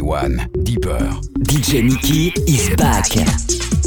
One, Deeper. DJ Nicky is back.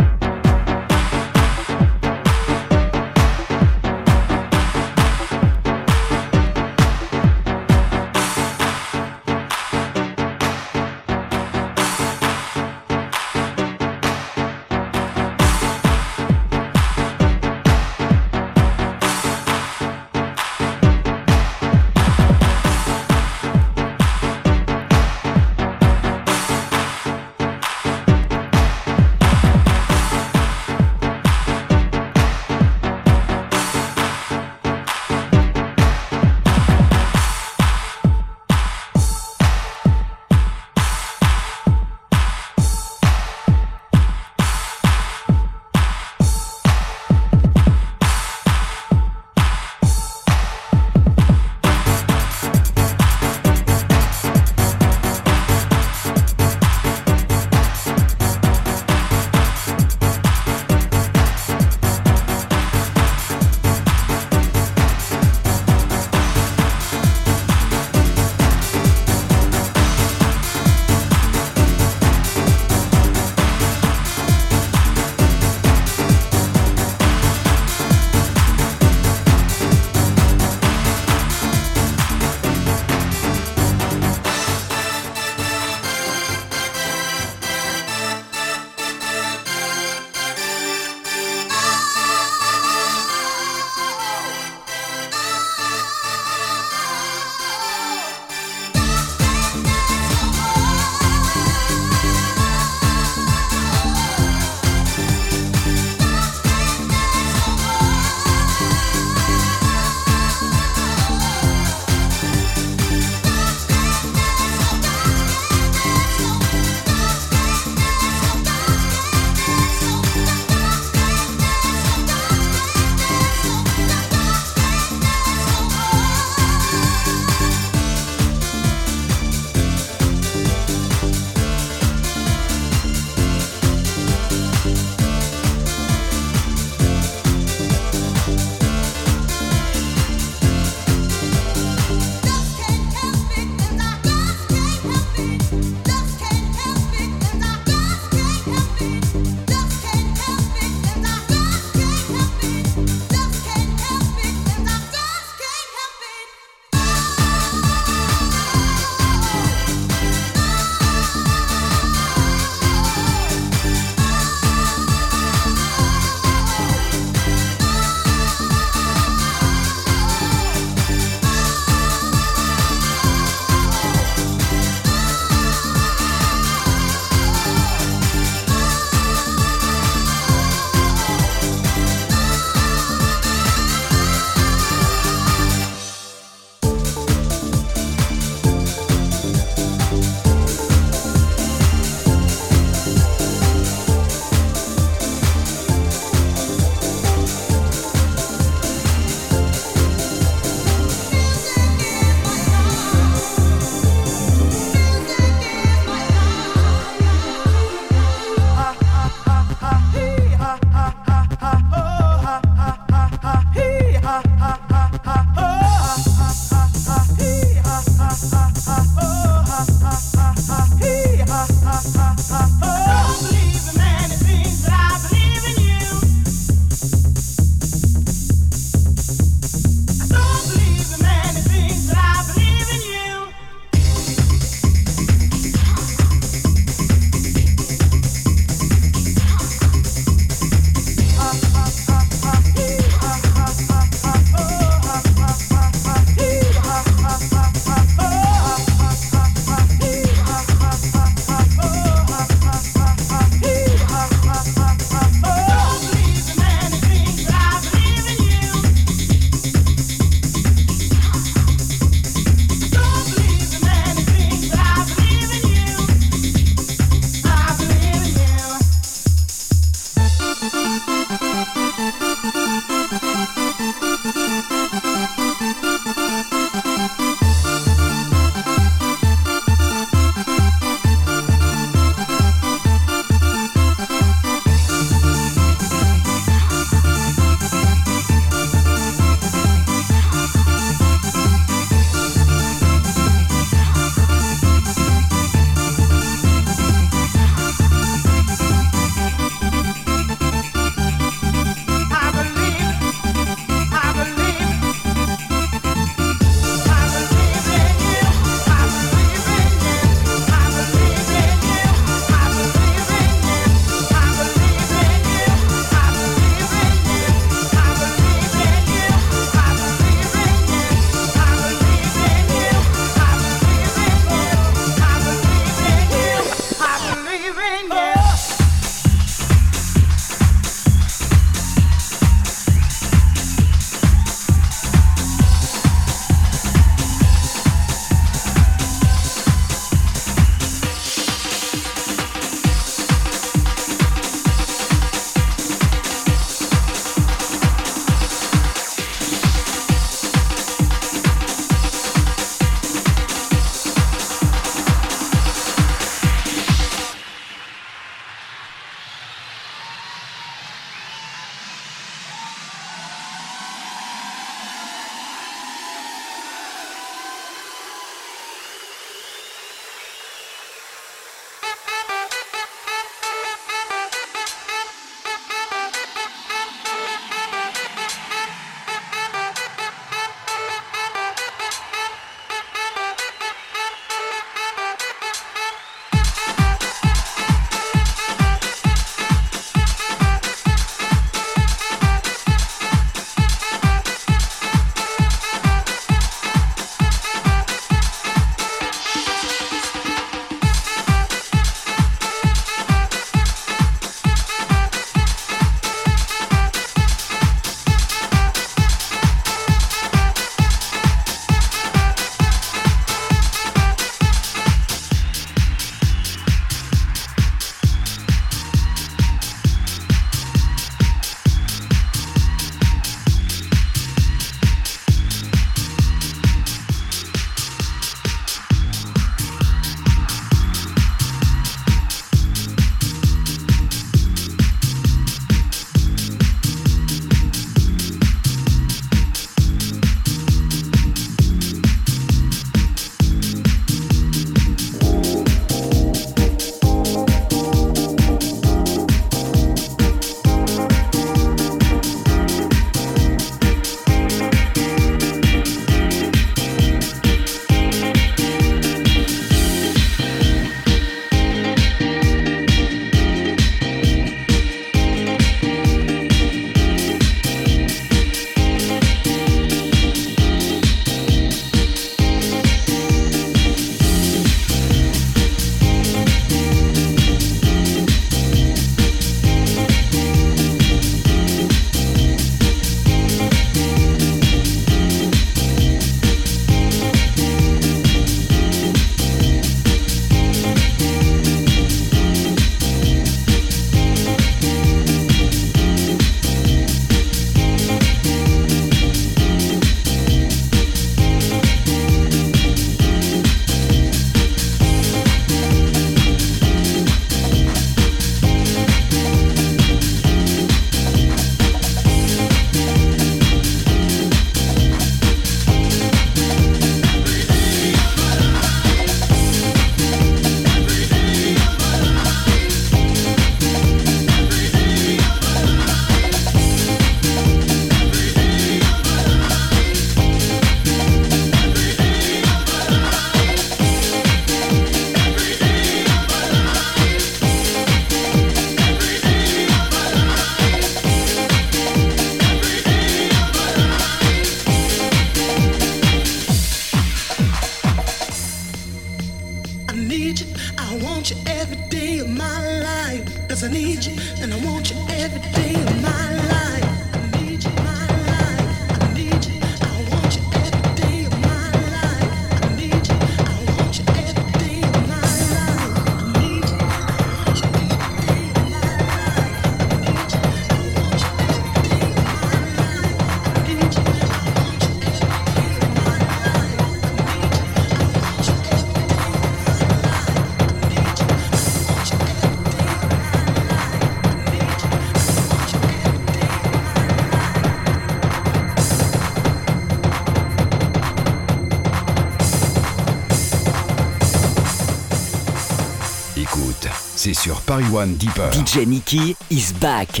C'est sur Paris One Deeper. DJ Nicky is back.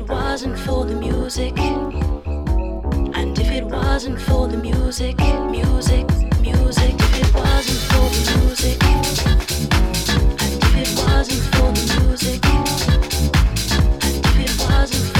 it wasn't for the music, and if it wasn't for the music, music, music, if it wasn't for the music, and if it wasn't for the music, and if it wasn't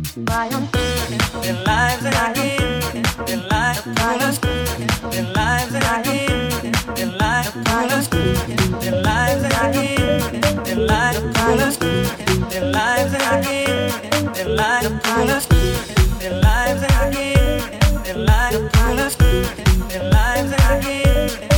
Their lives that I give, their lives that I give,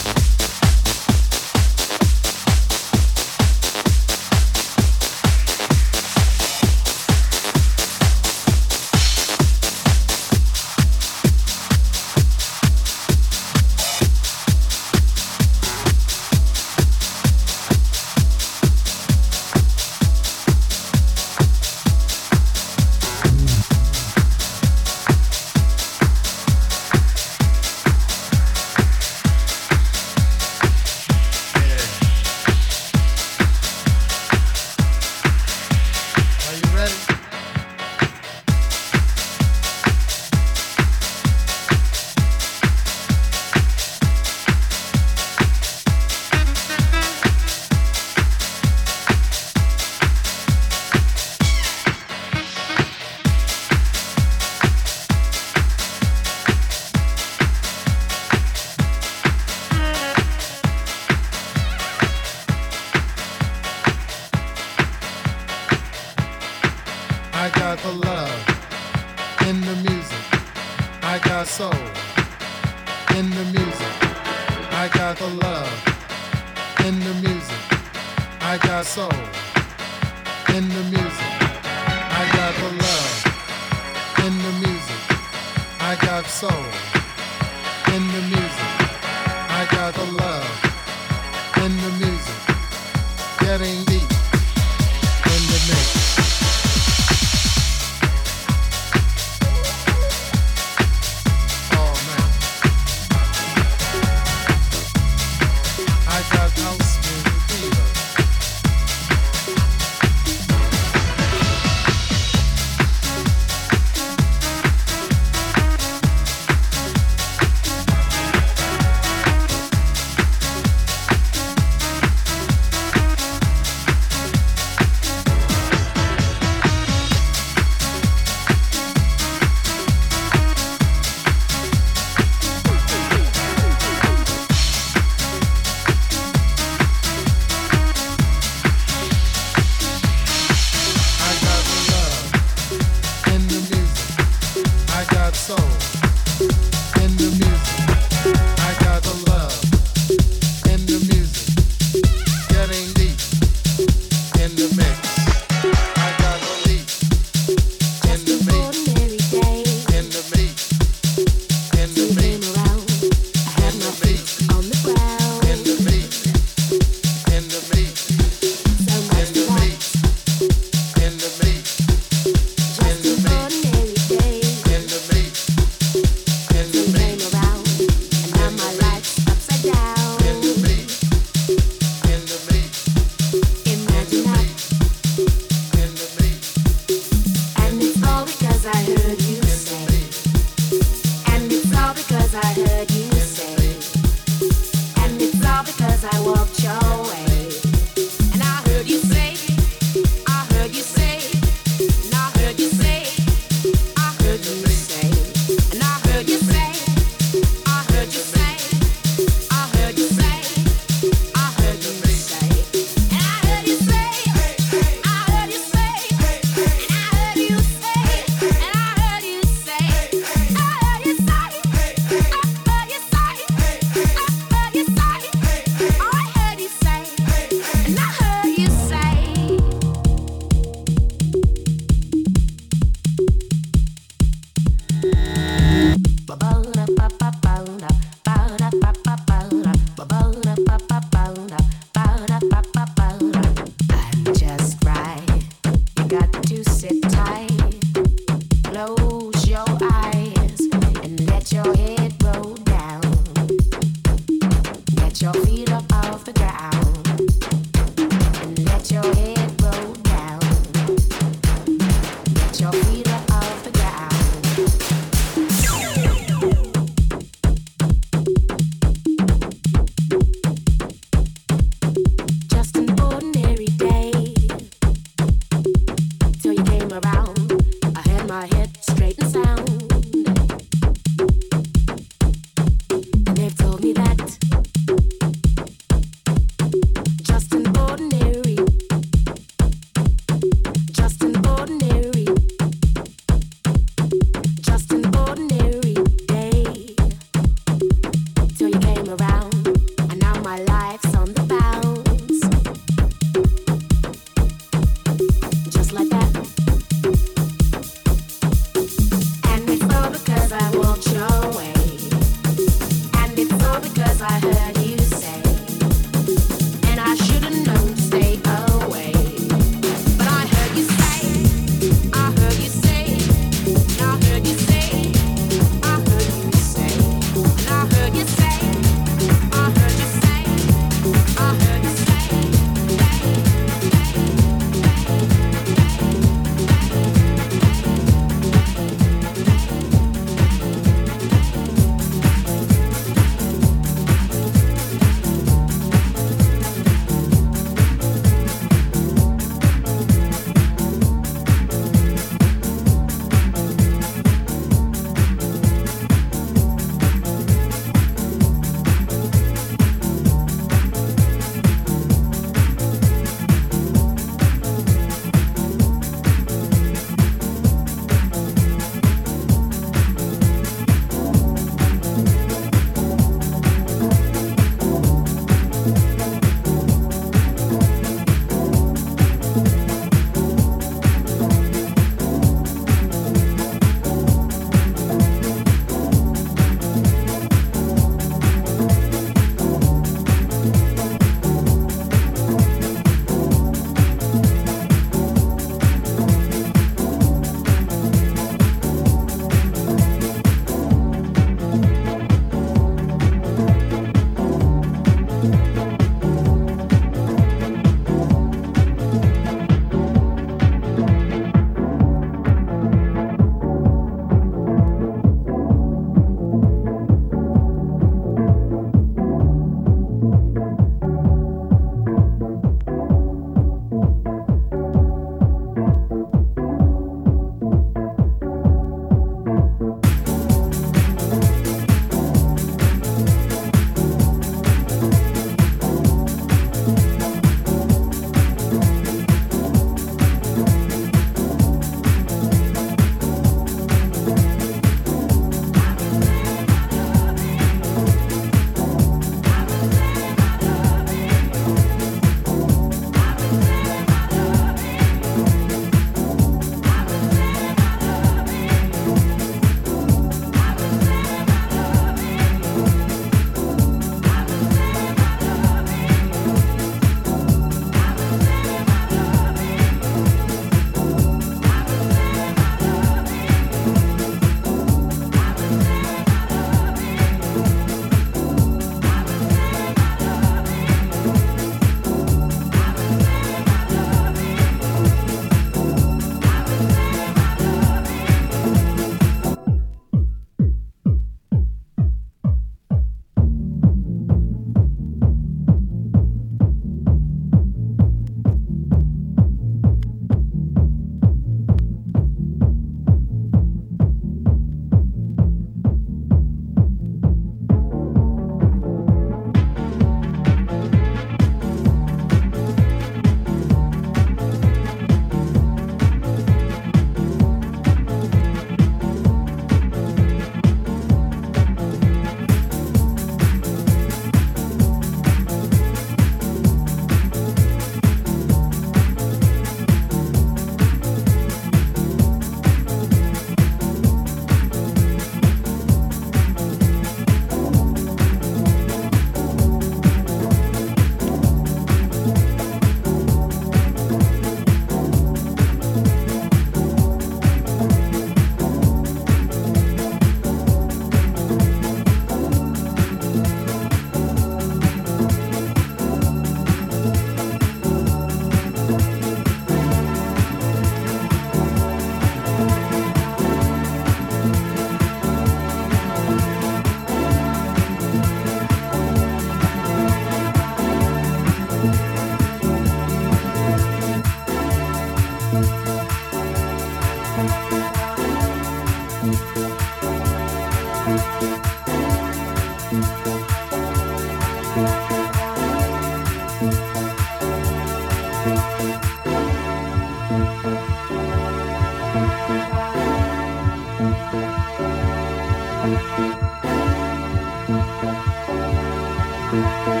Música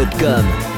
t'écoutes